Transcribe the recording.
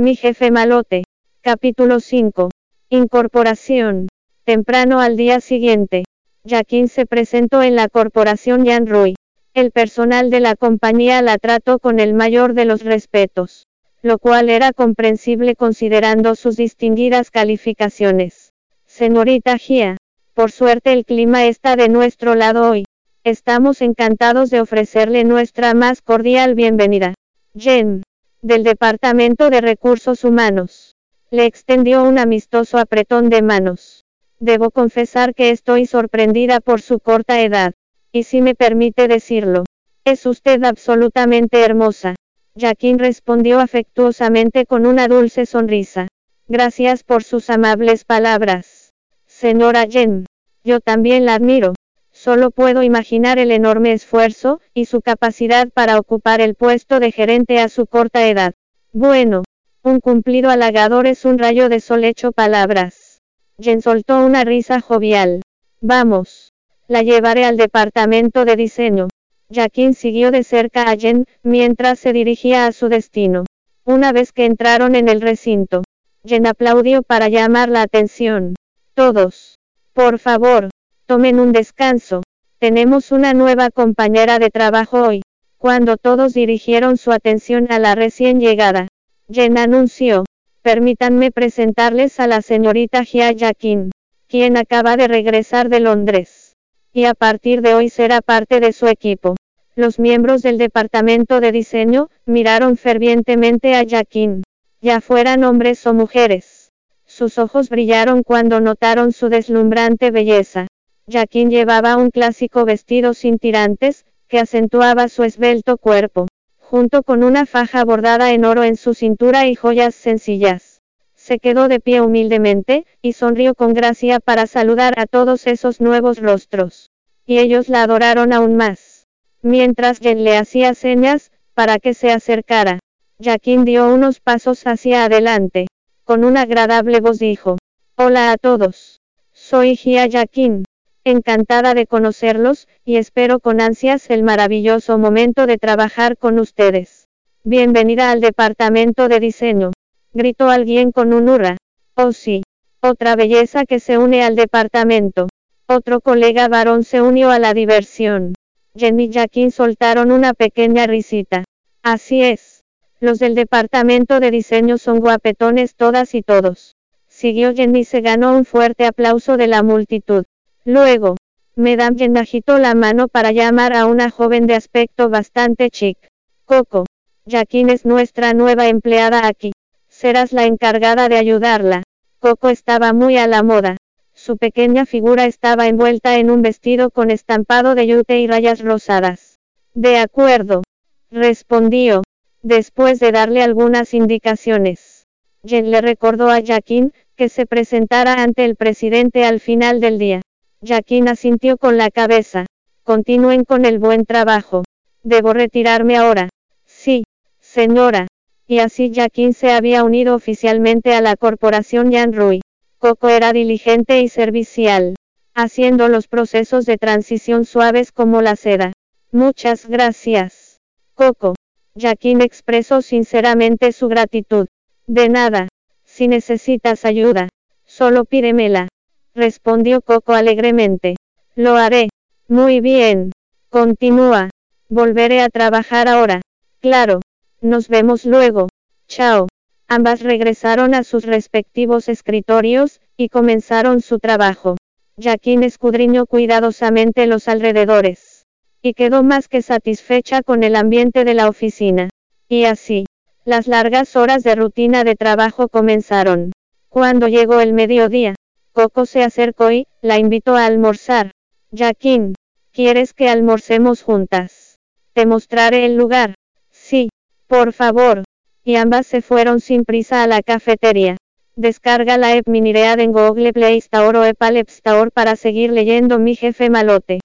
Mi jefe malote. Capítulo 5. Incorporación. Temprano al día siguiente. Jaquín se presentó en la corporación Jan Roy. El personal de la compañía la trató con el mayor de los respetos, lo cual era comprensible considerando sus distinguidas calificaciones. Señorita Gia, por suerte el clima está de nuestro lado hoy. Estamos encantados de ofrecerle nuestra más cordial bienvenida. Jen, del Departamento de Recursos Humanos. Le extendió un amistoso apretón de manos. Debo confesar que estoy sorprendida por su corta edad. Y si me permite decirlo, es usted absolutamente hermosa. Jaquín respondió afectuosamente con una dulce sonrisa. Gracias por sus amables palabras. Señora Jen, yo también la admiro. Solo puedo imaginar el enorme esfuerzo, y su capacidad para ocupar el puesto de gerente a su corta edad. Bueno, un cumplido halagador es un rayo de sol hecho palabras. Jen soltó una risa jovial. Vamos. La llevaré al departamento de diseño. Jaquín siguió de cerca a Jen, mientras se dirigía a su destino. Una vez que entraron en el recinto, Jen aplaudió para llamar la atención. Todos. Por favor, tomen un descanso. Tenemos una nueva compañera de trabajo hoy. Cuando todos dirigieron su atención a la recién llegada, Jen anunció, permítanme presentarles a la señorita Jia Yakin, quien acaba de regresar de Londres. Y a partir de hoy será parte de su equipo. Los miembros del departamento de diseño, miraron fervientemente a Yakin, ya fueran hombres o mujeres. Sus ojos brillaron cuando notaron su deslumbrante belleza. Yakin llevaba un clásico vestido sin tirantes, que acentuaba su esbelto cuerpo junto con una faja bordada en oro en su cintura y joyas sencillas. Se quedó de pie humildemente, y sonrió con gracia para saludar a todos esos nuevos rostros. Y ellos la adoraron aún más. Mientras Jen le hacía señas, para que se acercara. Jaquín dio unos pasos hacia adelante. Con una agradable voz dijo, Hola a todos. Soy Gia Jaquín. Encantada de conocerlos, y espero con ansias el maravilloso momento de trabajar con ustedes. Bienvenida al departamento de diseño. Gritó alguien con un hurra. Oh sí. Otra belleza que se une al departamento. Otro colega varón se unió a la diversión. Jenny y Jackin soltaron una pequeña risita. Así es. Los del departamento de diseño son guapetones todas y todos. Siguió Jenny se ganó un fuerte aplauso de la multitud. Luego, Madame Jen agitó la mano para llamar a una joven de aspecto bastante chic. Coco, Jacqueline es nuestra nueva empleada aquí. Serás la encargada de ayudarla. Coco estaba muy a la moda. Su pequeña figura estaba envuelta en un vestido con estampado de yute y rayas rosadas. De acuerdo. Respondió. Después de darle algunas indicaciones. Jen le recordó a Jacqueline, que se presentara ante el presidente al final del día. Jaquín asintió con la cabeza. Continúen con el buen trabajo. Debo retirarme ahora. Sí, señora. Y así Jaquín se había unido oficialmente a la corporación Jan Rui. Coco era diligente y servicial, haciendo los procesos de transición suaves como la seda. Muchas gracias. Coco. Jaquín expresó sinceramente su gratitud. De nada. Si necesitas ayuda, solo pídemela respondió Coco alegremente. Lo haré. Muy bien. Continúa. Volveré a trabajar ahora. Claro. Nos vemos luego. Chao. Ambas regresaron a sus respectivos escritorios, y comenzaron su trabajo. Jaquín escudriñó cuidadosamente los alrededores. Y quedó más que satisfecha con el ambiente de la oficina. Y así, las largas horas de rutina de trabajo comenzaron. Cuando llegó el mediodía, Coco se acercó y, la invitó a almorzar. Jaquín, ¿quieres que almorcemos juntas? Te mostraré el lugar. Sí, por favor. Y ambas se fueron sin prisa a la cafetería. Descarga la app Miniread en Google Play Store o Apple App Store para seguir leyendo Mi Jefe Malote.